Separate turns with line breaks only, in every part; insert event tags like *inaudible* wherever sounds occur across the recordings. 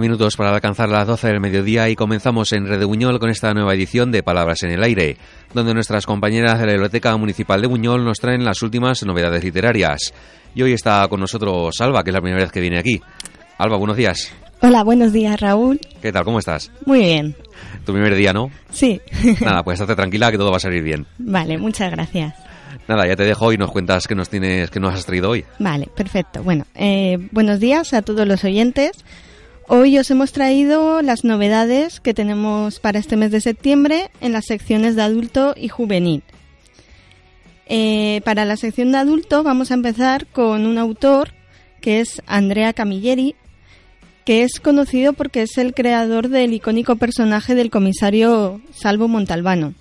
Minutos para alcanzar las doce del mediodía y comenzamos en Red de Buñol con esta nueva edición de Palabras en el Aire, donde nuestras compañeras de la Biblioteca Municipal de Buñol nos traen las últimas novedades literarias. Y hoy está con nosotros Alba, que es la primera vez que viene aquí. Alba, buenos días.
Hola, buenos días, Raúl.
¿Qué tal? ¿Cómo estás?
Muy bien.
Tu primer día, ¿no?
Sí. *laughs*
Nada, pues estate tranquila que todo va a salir bien.
Vale, muchas gracias.
Nada, ya te dejo y nos cuentas qué nos tienes, qué nos has traído hoy.
Vale, perfecto. Bueno, eh, buenos días a todos los oyentes. Hoy os hemos traído las novedades que tenemos para este mes de septiembre en las secciones de adulto y juvenil. Eh, para la sección de adulto vamos a empezar con un autor que es Andrea Camilleri, que es conocido porque es el creador del icónico personaje del comisario Salvo Montalbano.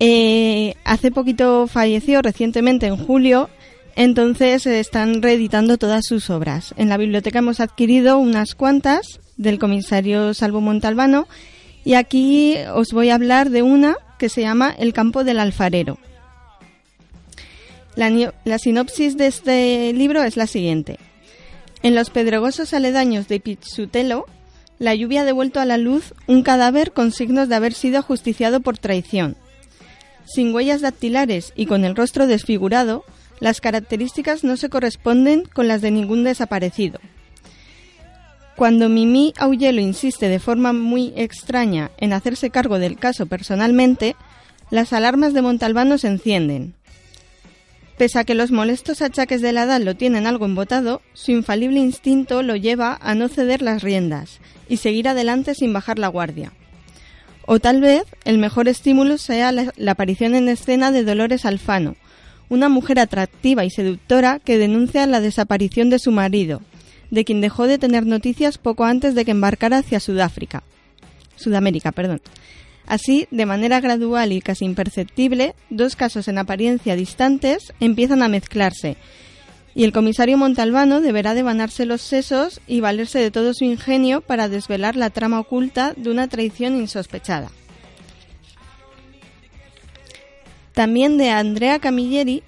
Eh, hace poquito falleció, recientemente en julio, entonces están reeditando todas sus obras. En la biblioteca hemos adquirido unas cuantas del comisario Salvo Montalbano y aquí os voy a hablar de una que se llama El campo del alfarero. La, la sinopsis de este libro es la siguiente. En los pedregosos aledaños de Pizzutelo, la lluvia ha devuelto a la luz un cadáver con signos de haber sido ajusticiado por traición. Sin huellas dactilares y con el rostro desfigurado, las características no se corresponden con las de ningún desaparecido. Cuando Mimi Aullelo insiste de forma muy extraña en hacerse cargo del caso personalmente, las alarmas de Montalbano se encienden. Pese a que los molestos achaques de la edad lo tienen algo embotado, su infalible instinto lo lleva a no ceder las riendas y seguir adelante sin bajar la guardia. O tal vez el mejor estímulo sea la, la aparición en escena de Dolores Alfano, una mujer atractiva y seductora que denuncia la desaparición de su marido, de quien dejó de tener noticias poco antes de que embarcara hacia Sudáfrica. Sudamérica, perdón. Así, de manera gradual y casi imperceptible, dos casos en apariencia distantes empiezan a mezclarse, y el comisario Montalbano deberá devanarse los sesos y valerse de todo su ingenio para desvelar la trama oculta de una traición insospechada. También de Andrea Camilleri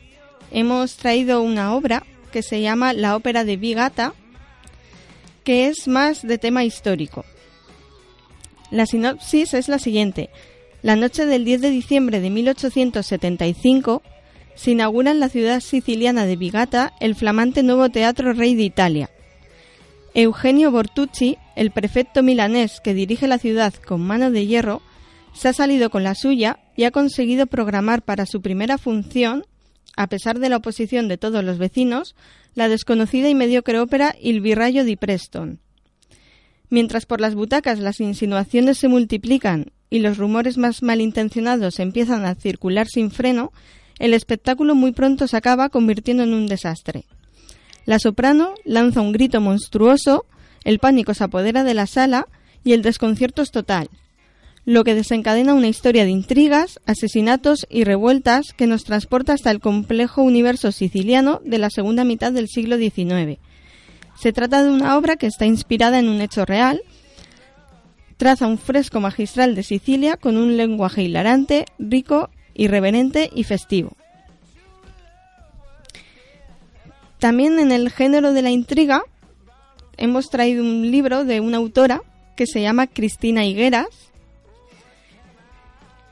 hemos traído una obra que se llama La ópera de Vigata, que es más de tema histórico. La sinopsis es la siguiente. La noche del 10 de diciembre de 1875 se inaugura en la ciudad siciliana de Vigata el flamante nuevo Teatro Rey de Italia. Eugenio Bortucci, el prefecto milanés que dirige la ciudad con mano de hierro, se ha salido con la suya y ha conseguido programar para su primera función, a pesar de la oposición de todos los vecinos, la desconocida y mediocre ópera Il Virraio di Preston. Mientras por las butacas las insinuaciones se multiplican y los rumores más malintencionados empiezan a circular sin freno, el espectáculo muy pronto se acaba convirtiendo en un desastre. La soprano lanza un grito monstruoso, el pánico se apodera de la sala y el desconcierto es total, lo que desencadena una historia de intrigas, asesinatos y revueltas que nos transporta hasta el complejo universo siciliano de la segunda mitad del siglo XIX. Se trata de una obra que está inspirada en un hecho real, traza un fresco magistral de Sicilia con un lenguaje hilarante, rico, irreverente y festivo. También en el género de la intriga hemos traído un libro de una autora que se llama Cristina Higueras,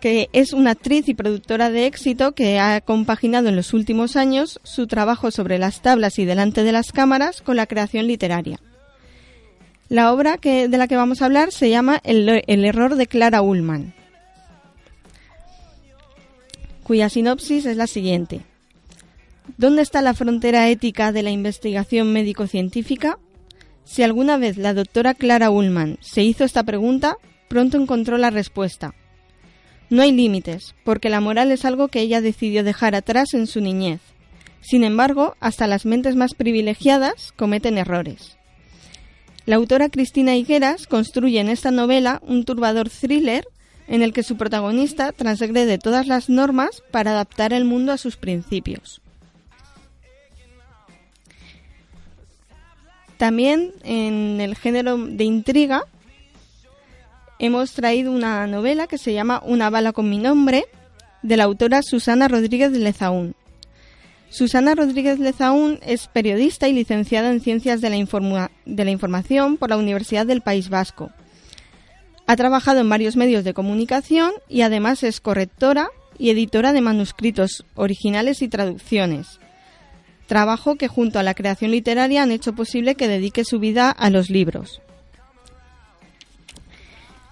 que es una actriz y productora de éxito que ha compaginado en los últimos años su trabajo sobre las tablas y delante de las cámaras con la creación literaria. La obra que, de la que vamos a hablar se llama El, el error de Clara Ullman, cuya sinopsis es la siguiente. ¿Dónde está la frontera ética de la investigación médico-científica? Si alguna vez la doctora Clara Ullman se hizo esta pregunta, pronto encontró la respuesta. No hay límites, porque la moral es algo que ella decidió dejar atrás en su niñez. Sin embargo, hasta las mentes más privilegiadas cometen errores. La autora Cristina Higueras construye en esta novela un turbador thriller en el que su protagonista transgrede todas las normas para adaptar el mundo a sus principios. También en el género de intriga hemos traído una novela que se llama Una bala con mi nombre, de la autora Susana Rodríguez Lezaún. Susana Rodríguez Lezaún es periodista y licenciada en Ciencias de la, de la Información por la Universidad del País Vasco. Ha trabajado en varios medios de comunicación y además es correctora y editora de manuscritos originales y traducciones. Trabajo que junto a la creación literaria han hecho posible que dedique su vida a los libros.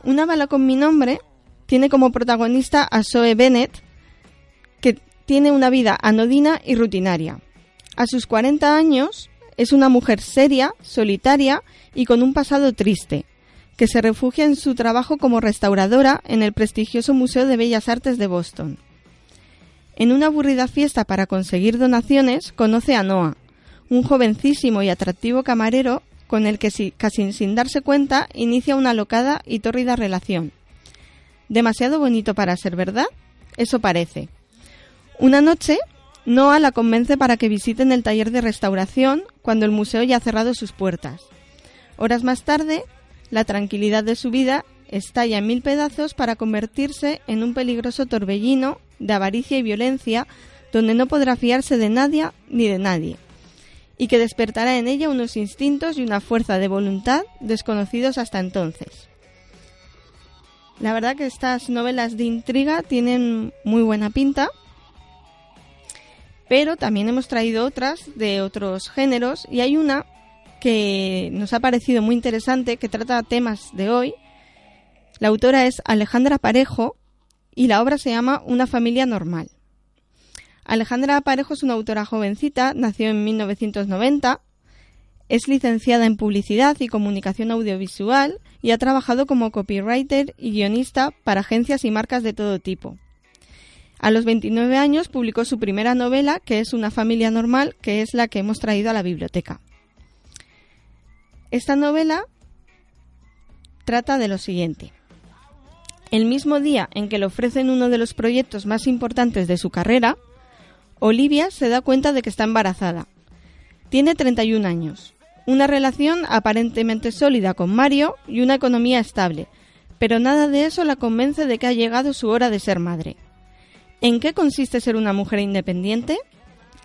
Una bala con mi nombre tiene como protagonista a Zoe Bennett, que tiene una vida anodina y rutinaria. A sus 40 años es una mujer seria, solitaria y con un pasado triste, que se refugia en su trabajo como restauradora en el prestigioso Museo de Bellas Artes de Boston. En una aburrida fiesta para conseguir donaciones, conoce a Noah, un jovencísimo y atractivo camarero con el que casi sin darse cuenta inicia una locada y tórrida relación. ¿Demasiado bonito para ser verdad? Eso parece. Una noche, Noah la convence para que visiten el taller de restauración cuando el museo ya ha cerrado sus puertas. Horas más tarde, la tranquilidad de su vida estalla en mil pedazos para convertirse en un peligroso torbellino de avaricia y violencia donde no podrá fiarse de nadie ni de nadie, y que despertará en ella unos instintos y una fuerza de voluntad desconocidos hasta entonces. La verdad que estas novelas de intriga tienen muy buena pinta pero también hemos traído otras de otros géneros y hay una que nos ha parecido muy interesante que trata temas de hoy. La autora es Alejandra Parejo y la obra se llama Una familia normal. Alejandra Parejo es una autora jovencita, nació en 1990, es licenciada en publicidad y comunicación audiovisual y ha trabajado como copywriter y guionista para agencias y marcas de todo tipo. A los 29 años publicó su primera novela, que es Una familia normal, que es la que hemos traído a la biblioteca. Esta novela trata de lo siguiente. El mismo día en que le ofrecen uno de los proyectos más importantes de su carrera, Olivia se da cuenta de que está embarazada. Tiene 31 años, una relación aparentemente sólida con Mario y una economía estable, pero nada de eso la convence de que ha llegado su hora de ser madre. ¿En qué consiste ser una mujer independiente?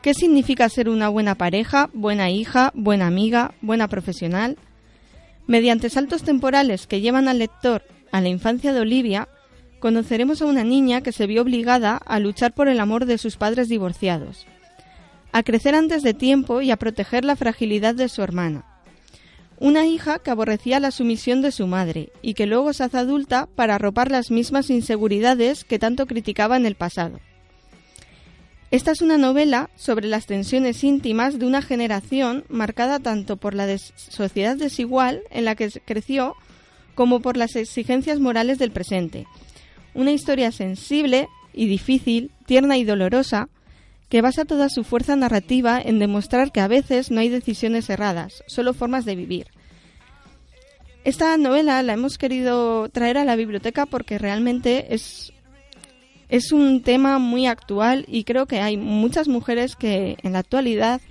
¿Qué significa ser una buena pareja, buena hija, buena amiga, buena profesional? Mediante saltos temporales que llevan al lector a la infancia de Olivia, conoceremos a una niña que se vio obligada a luchar por el amor de sus padres divorciados, a crecer antes de tiempo y a proteger la fragilidad de su hermana. Una hija que aborrecía la sumisión de su madre y que luego se hace adulta para arropar las mismas inseguridades que tanto criticaba en el pasado. Esta es una novela sobre las tensiones íntimas de una generación marcada tanto por la sociedad desigual en la que creció como por las exigencias morales del presente. Una historia sensible y difícil, tierna y dolorosa, que basa toda su fuerza narrativa en demostrar que a veces no hay decisiones erradas, solo formas de vivir. Esta novela la hemos querido traer a la biblioteca porque realmente es, es un tema muy actual y creo que hay muchas mujeres que en la actualidad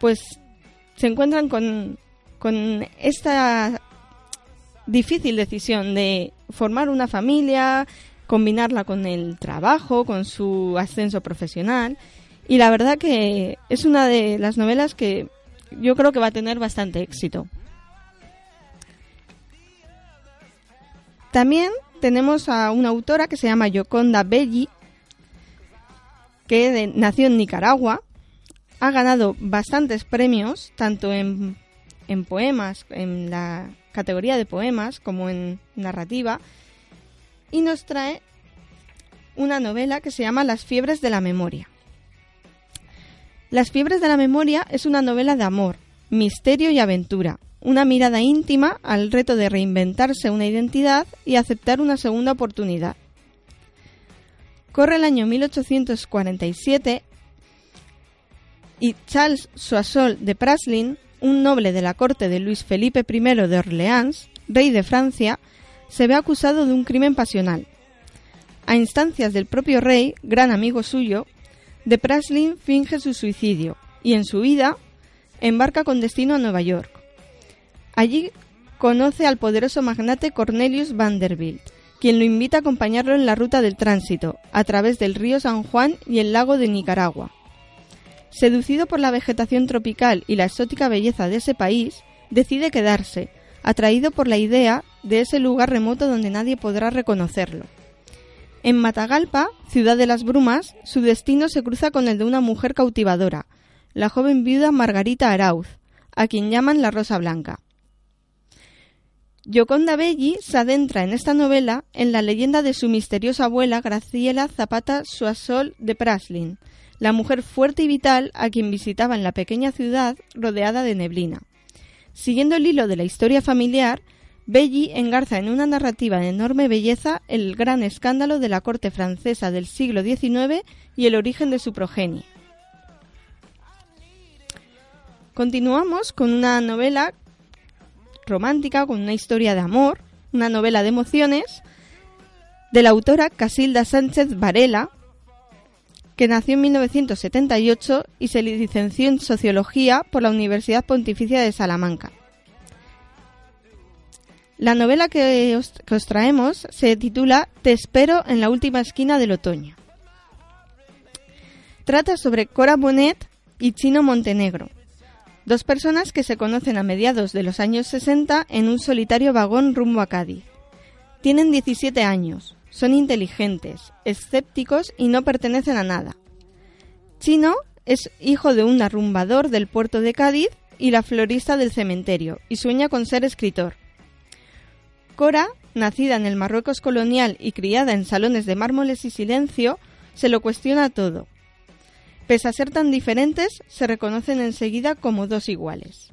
pues se encuentran con, con esta difícil decisión de formar una familia, combinarla con el trabajo, con su ascenso profesional y la verdad que es una de las novelas que yo creo que va a tener bastante éxito. También tenemos a una autora que se llama Yoconda Belli, que nació en Nicaragua, ha ganado bastantes premios, tanto en, en poemas, en la categoría de poemas, como en narrativa, y nos trae una novela que se llama Las fiebres de la memoria. Las fiebres de la memoria es una novela de amor, misterio y aventura, una mirada íntima al reto de reinventarse una identidad y aceptar una segunda oportunidad. Corre el año 1847 y Charles Soissol de Praslin, un noble de la corte de Luis Felipe I de Orleans, rey de Francia, se ve acusado de un crimen pasional. A instancias del propio rey, gran amigo suyo, de Praslin finge su suicidio y en su vida embarca con destino a Nueva York. Allí conoce al poderoso magnate Cornelius Vanderbilt, quien lo invita a acompañarlo en la ruta del tránsito, a través del río San Juan y el lago de Nicaragua. Seducido por la vegetación tropical y la exótica belleza de ese país, decide quedarse, atraído por la idea de ese lugar remoto donde nadie podrá reconocerlo. En Matagalpa, ciudad de las brumas, su destino se cruza con el de una mujer cautivadora, la joven viuda Margarita Arauz, a quien llaman la Rosa Blanca. Yoconda Belli se adentra en esta novela en la leyenda de su misteriosa abuela Graciela Zapata Suasol de Praslin, la mujer fuerte y vital a quien visitaba en la pequeña ciudad rodeada de neblina. Siguiendo el hilo de la historia familiar, Belli engarza en una narrativa de enorme belleza el gran escándalo de la corte francesa del siglo XIX y el origen de su progenie. Continuamos con una novela romántica, con una historia de amor, una novela de emociones, de la autora Casilda Sánchez Varela, que nació en 1978 y se licenció en Sociología por la Universidad Pontificia de Salamanca. La novela que os, traemos se titula Te espero en la última esquina del otoño. Trata sobre Cora Bonet y Chino Montenegro, dos personas que se conocen a mediados de los años 60 en un solitario vagón rumbo a Cádiz. Tienen 17 años, son inteligentes, escépticos y no pertenecen a nada. Chino es hijo de un arrumbador del puerto de Cádiz y la florista del cementerio, y sueña con ser escritor. Cora, nacida en el Marruecos colonial y criada en salones de mármoles y silencio, se lo cuestiona todo, Pese a ser tan diferentes, se reconocen enseguida como dos iguales.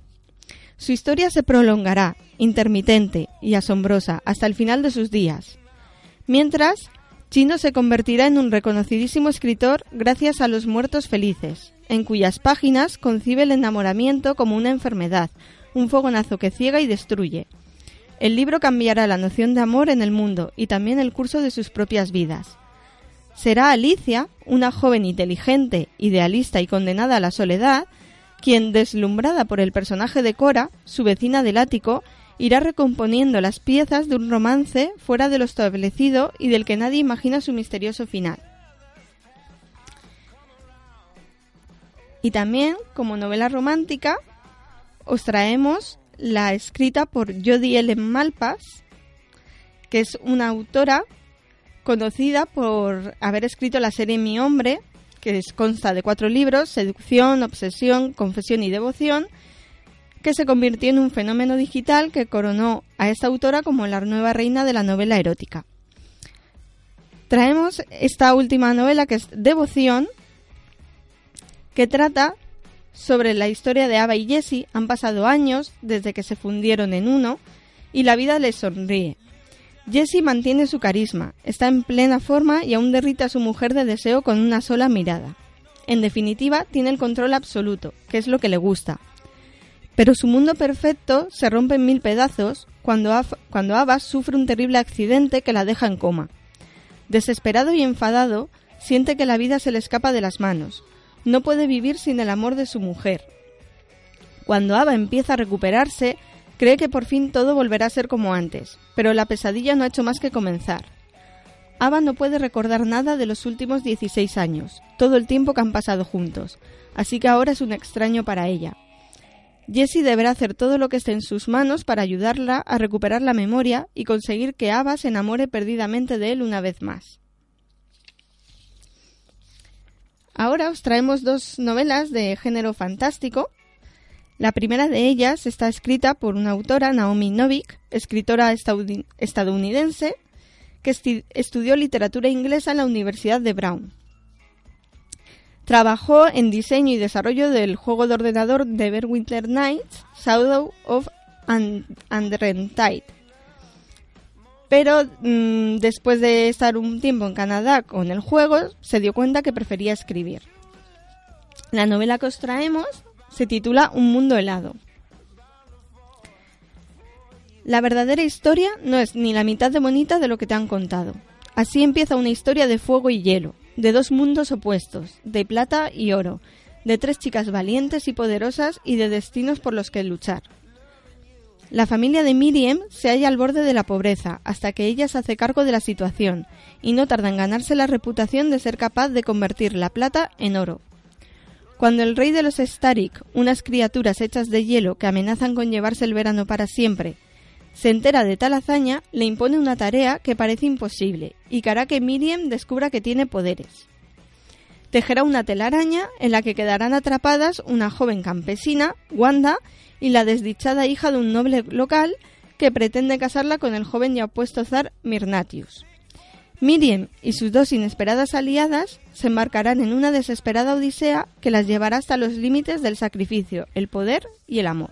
Su historia se prolongará, intermitente y asombrosa, hasta el final de sus días. Mientras, Chino se convertirá en un reconocidísimo escritor gracias a Los Muertos Felices, en cuyas páginas concibe el enamoramiento como una enfermedad, un fogonazo que ciega y destruye. El libro cambiará la noción de amor en el mundo y también el curso de sus propias vidas. Será Alicia, una joven inteligente, idealista y condenada a la soledad, quien, deslumbrada por el personaje de Cora, su vecina del ático, irá recomponiendo las piezas de un romance fuera de lo establecido y del que nadie imagina su misterioso final. Y también, como novela romántica, os traemos la escrita por Jodie Ellen Malpas, que es una autora conocida por haber escrito la serie Mi Hombre, que consta de cuatro libros, Seducción, Obsesión, Confesión y Devoción, que se convirtió en un fenómeno digital que coronó a esta autora como la nueva reina de la novela erótica. Traemos esta última novela que es Devoción, que trata sobre la historia de Ava y Jessie. Han pasado años desde que se fundieron en uno y la vida les sonríe. Jessie mantiene su carisma, está en plena forma y aún derrite a su mujer de deseo con una sola mirada. En definitiva, tiene el control absoluto, que es lo que le gusta. Pero su mundo perfecto se rompe en mil pedazos cuando, cuando Ava sufre un terrible accidente que la deja en coma. Desesperado y enfadado, siente que la vida se le escapa de las manos. No puede vivir sin el amor de su mujer. Cuando Ava empieza a recuperarse, Cree que por fin todo volverá a ser como antes, pero la pesadilla no ha hecho más que comenzar. Ava no puede recordar nada de los últimos 16 años, todo el tiempo que han pasado juntos, así que ahora es un extraño para ella. Jessie deberá hacer todo lo que esté en sus manos para ayudarla a recuperar la memoria y conseguir que Ava se enamore perdidamente de él una vez más. Ahora os traemos dos novelas de género fantástico la primera de ellas está escrita por una autora, Naomi Novik, escritora estadounidense, que estudió literatura inglesa en la Universidad de Brown. Trabajó en diseño y desarrollo del juego de ordenador de Everwinter Nights, Shadow of Andrentide. Pero mm, después de estar un tiempo en Canadá con el juego, se dio cuenta que prefería escribir. La novela que os traemos se titula Un mundo helado. La verdadera historia no es ni la mitad de bonita de lo que te han contado. Así empieza una historia de fuego y hielo, de dos mundos opuestos, de plata y oro, de tres chicas valientes y poderosas y de destinos por los que luchar. La familia de Miriam se halla al borde de la pobreza hasta que ella se hace cargo de la situación y no tarda en ganarse la reputación de ser capaz de convertir la plata en oro, Cuando el rey de los Starik, unas criaturas hechas de hielo que amenazan con llevarse el verano para siempre, se entera de tal hazaña, le impone una tarea que parece imposible y que hará que Miriam descubra que tiene poderes. Tejerá una telaraña en la que quedarán atrapadas una joven campesina, Wanda, y la desdichada hija de un noble local que pretende casarla con el joven y apuesto zar Mirnatius. Miriam y sus dos inesperadas aliadas se embarcarán en una desesperada odisea que las llevará hasta los límites del sacrificio, el poder y el amor.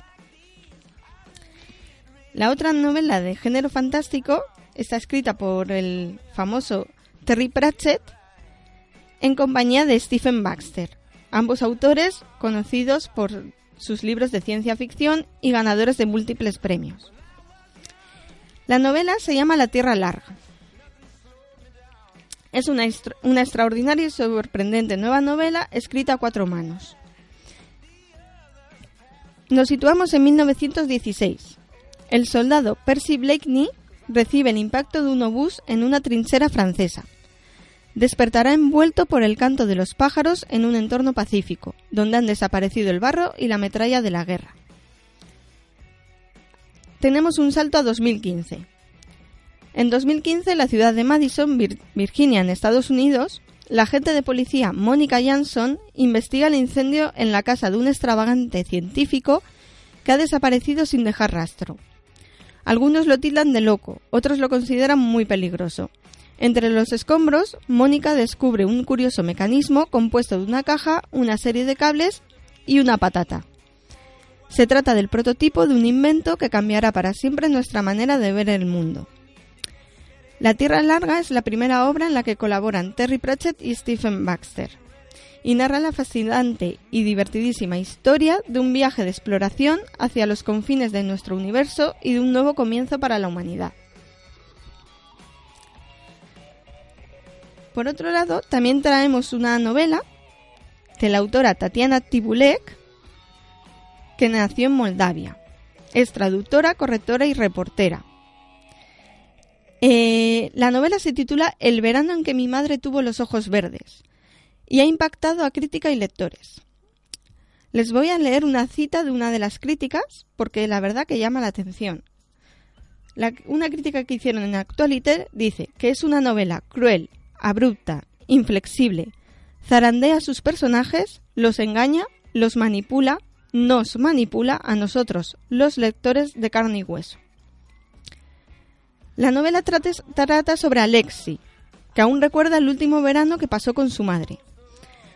La otra novela de género fantástico está escrita por el famoso Terry Pratchett en compañía de Stephen Baxter, ambos autores conocidos por sus libros de ciencia ficción y ganadores de múltiples premios. La novela se llama La Tierra Larga. Es una, extraordinaria y sorprendente nueva novela escrita a cuatro manos. Nos situamos en 1916 el soldado Percy Blakeney recibe el impacto de un obús en una trinchera francesa. Despertará envuelto por el canto de los pájaros en un entorno pacífico, donde han desaparecido el barro y la metralla de la guerra. Tenemos un salto a 2015. En 2015, la ciudad de Madison, Virginia, en Estados Unidos, la agente de policía Mónica Jansson investiga el incendio en la casa de un extravagante científico que ha desaparecido sin dejar rastro. Algunos lo tildan de loco, otros lo consideran muy peligroso. Entre los escombros, Mónica descubre un curioso mecanismo compuesto de una caja, una serie de cables y una patata. Se trata del prototipo de un invento que cambiará para siempre nuestra manera de ver el mundo. La Tierra Larga es la primera obra en la que colaboran Terry Pratchett y Stephen Baxter y narra la fascinante y divertidísima historia de un viaje de exploración hacia los confines de nuestro universo y de un nuevo comienzo para la humanidad. Por otro lado, también traemos una novela de la autora Tatiana Tibulek, que nació en Moldavia. Es traductora, correctora y reportera. Eh, la novela se titula El verano en que mi madre tuvo los ojos verdes y ha impactado a crítica y lectores. Les voy a leer una cita de una de las críticas porque la verdad que llama la atención. una crítica que hicieron en Actualiter dice que es una novela cruel, abrupta, inflexible, zarandea a sus personajes, los engaña, los manipula, nos manipula a nosotros, los lectores de carne y hueso. La novela trata sobre Alexi, que aún recuerda el último verano que pasó con su madre.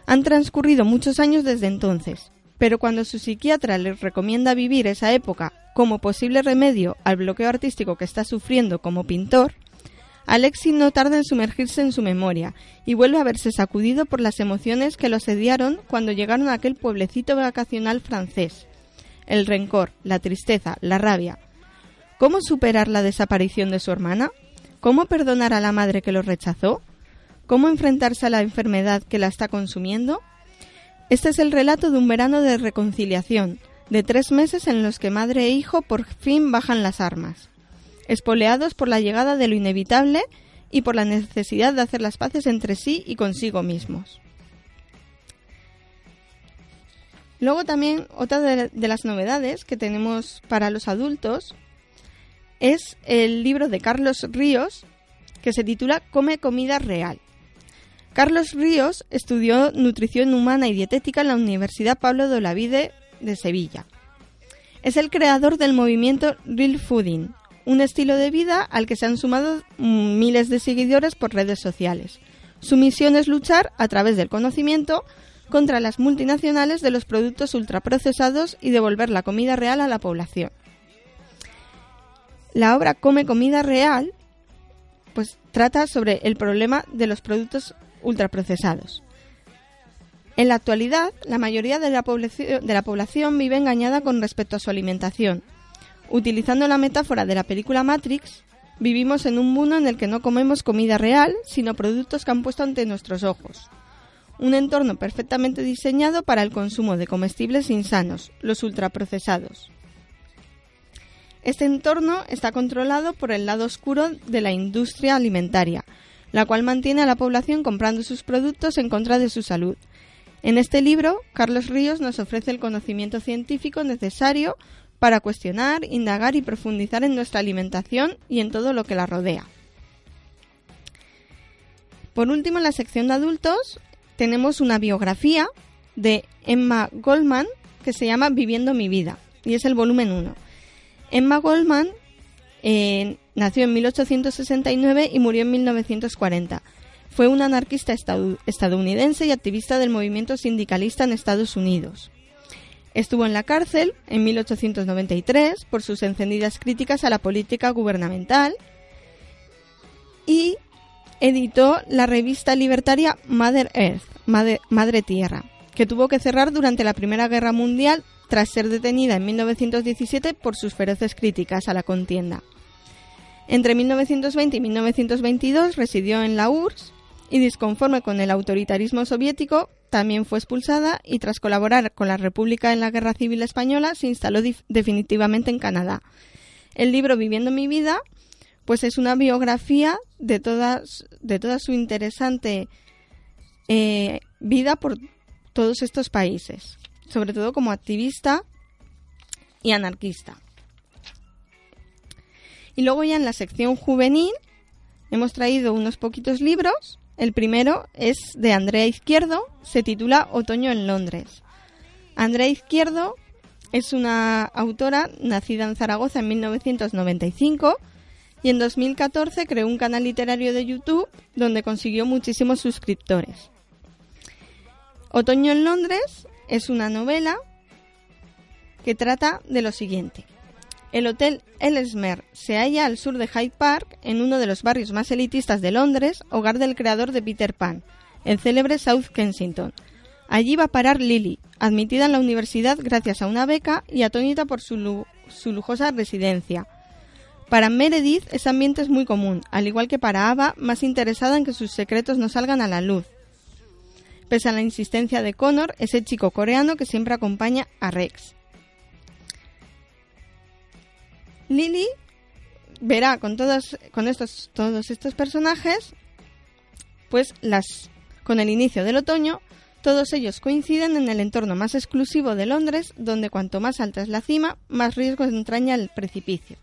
Han transcurrido muchos años desde entonces, pero cuando su psiquiatra les recomienda vivir esa época como posible remedio al bloqueo artístico que está sufriendo como pintor, Alexis no tarda en sumergirse en su memoria y vuelve a verse sacudido por las emociones que lo asediaron cuando llegaron a aquel pueblecito vacacional francés. El rencor, la tristeza, la rabia. ¿Cómo superar la desaparición de su hermana? ¿Cómo perdonar a la madre que lo rechazó? ¿Cómo enfrentarse a la enfermedad que la está consumiendo? Este es el relato de un verano de reconciliación, de tres meses en los que madre e hijo por fin bajan las armas, espoleados por la llegada de lo inevitable y por la necesidad de hacer las paces entre sí y consigo mismos. Luego también otra de, las novedades que tenemos para los adultos es el libro de Carlos Ríos que se titula Come comida real. Carlos Ríos estudió nutrición humana y dietética en la Universidad Pablo de Olavide de Sevilla. Es el creador del movimiento Real Fooding, un estilo de vida al que se han sumado miles de seguidores por redes sociales. Su misión es luchar, a través del conocimiento, contra las multinacionales de los productos ultraprocesados y devolver la comida real a la población. La obra Come comida real pues trata sobre el problema de los productos ultraprocesados. En la actualidad, la mayoría de la, población, vive engañada con respecto a su alimentación. Utilizando la metáfora de la película Matrix, vivimos en un mundo en el que no comemos comida real, sino productos que han puesto ante nuestros ojos. Un entorno perfectamente diseñado para el consumo de comestibles insanos, los ultraprocesados. Este entorno está controlado por el lado oscuro de la industria alimentaria, la cual mantiene a la población comprando sus productos en contra de su salud. En este libro, Carlos Ríos nos ofrece el conocimiento científico necesario para cuestionar, indagar y profundizar en nuestra alimentación y en todo lo que la rodea. Por último, en la sección de adultos tenemos una biografía de Emma Goldman que se llama Viviendo mi vida y es el volumen 1. Emma Goldman eh, nació en 1869 y murió en 1940. Fue una anarquista estadounidense y activista del movimiento sindicalista en Estados Unidos. Estuvo en la cárcel en 1893 por sus encendidas críticas a la política gubernamental y editó la revista libertaria Mother Earth, Madre, Tierra, que tuvo que cerrar durante la Primera Guerra Mundial tras ser detenida en 1917 por sus feroces críticas a la contienda. Entre 1920 y 1922 residió en la URSS y, disconforme con el autoritarismo soviético, también fue expulsada y, tras colaborar con la República en la Guerra Civil Española, se instaló definitivamente en Canadá. El libro Viviendo mi vida pues es una biografía de, toda su interesante eh, vida por todos estos países, sobre todo como activista y anarquista. Y luego ya en la sección juvenil hemos traído unos poquitos libros. El primero es de Andrea Izquierdo, se titula Otoño en Londres. Andrea Izquierdo es una autora nacida en Zaragoza en 1995 y en 2014 creó un canal literario de YouTube donde consiguió muchísimos suscriptores. Otoño en Londres es una novela que trata de lo siguiente. El Hotel Ellesmere se halla al sur de Hyde Park, en uno de los barrios más elitistas de Londres, hogar del creador de Peter Pan, el célebre South Kensington. Allí va a parar Lily, admitida en la universidad gracias a una beca y atónita por su, su lujosa residencia, para Meredith ese ambiente es muy común, al igual que para Ava, más interesada en que sus secretos no salgan a la luz. Pese a la insistencia de Connor, ese chico coreano que siempre acompaña a Rex. Lily verá con todos, con estos, todos estos personajes, pues las, con el inicio del otoño, todos ellos coinciden en el entorno más exclusivo de Londres, donde cuanto más alta es la cima, más riesgo entraña el precipicio.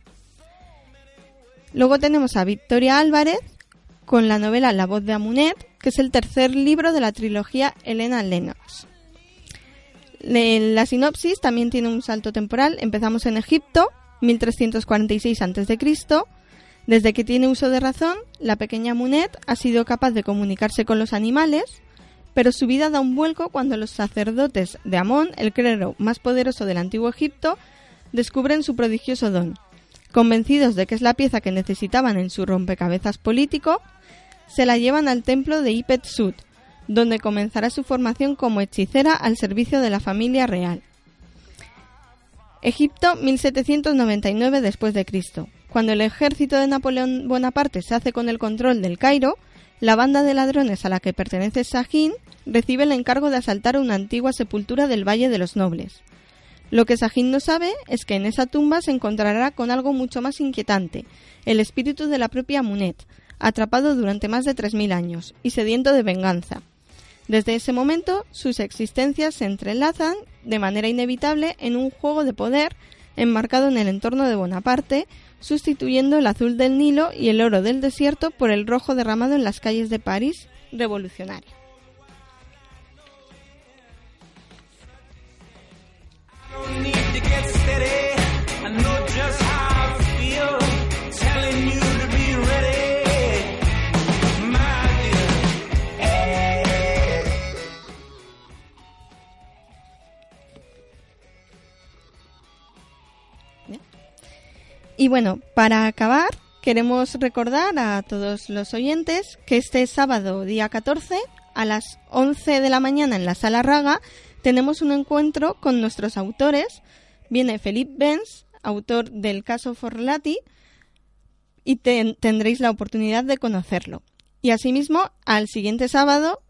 Luego tenemos a Victoria Álvarez con la novela La voz de Amunet, que es el tercer libro de la trilogía Elena Lennox. La sinopsis también tiene un salto temporal. Empezamos en Egipto, 1346 a.C. Desde que tiene uso de razón, la pequeña Amunet ha sido capaz de comunicarse con los animales, pero su vida da un vuelco cuando los sacerdotes de Amón, el clero más poderoso del antiguo Egipto, descubren su prodigioso don. Convencidos de que es la pieza que necesitaban en su rompecabezas político, se la llevan al templo de Ipet Sud, donde comenzará su formación como hechicera al servicio de la familia real. Egipto 1799 después de Cristo. Cuando el ejército de Napoleón Bonaparte se hace con el control del Cairo, la banda de ladrones a la que pertenece Sahin recibe el encargo de asaltar una antigua sepultura del Valle de los Nobles. Lo que Sahin no sabe es que en esa tumba se encontrará con algo mucho más inquietante, el espíritu de la propia Munet, atrapado durante más de 3.000 años y sediento de venganza. Desde ese momento, sus existencias se entrelazan de manera inevitable en un juego de poder enmarcado en el entorno de Bonaparte, sustituyendo el azul del Nilo y el oro del desierto por el rojo derramado en las calles de París revolucionario. Y bueno, para acabar, queremos recordar a todos los oyentes que este sábado, día 14, a las 11 de la mañana en la Sala Raga, tenemos un encuentro con nuestros autores. Viene Felipe Benz, autor del caso Forlati, y tendréis la oportunidad de conocerlo. Y asimismo, al siguiente sábado,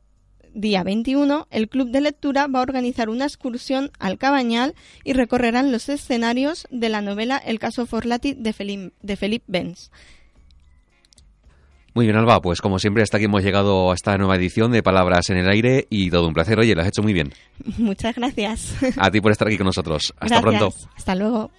día 21, el Club de Lectura va a organizar una excursión al Cabañal y recorrerán los escenarios de la novela El caso Forlati de Felipe Benz.
Muy bien, Alba, pues como siempre hasta aquí hemos llegado a esta nueva edición de Palabras en el Aire y todo un placer. Oye, lo has hecho muy bien. *laughs*
Muchas gracias.
A ti por estar aquí con nosotros. Hasta
Gracias.
pronto.
Hasta luego.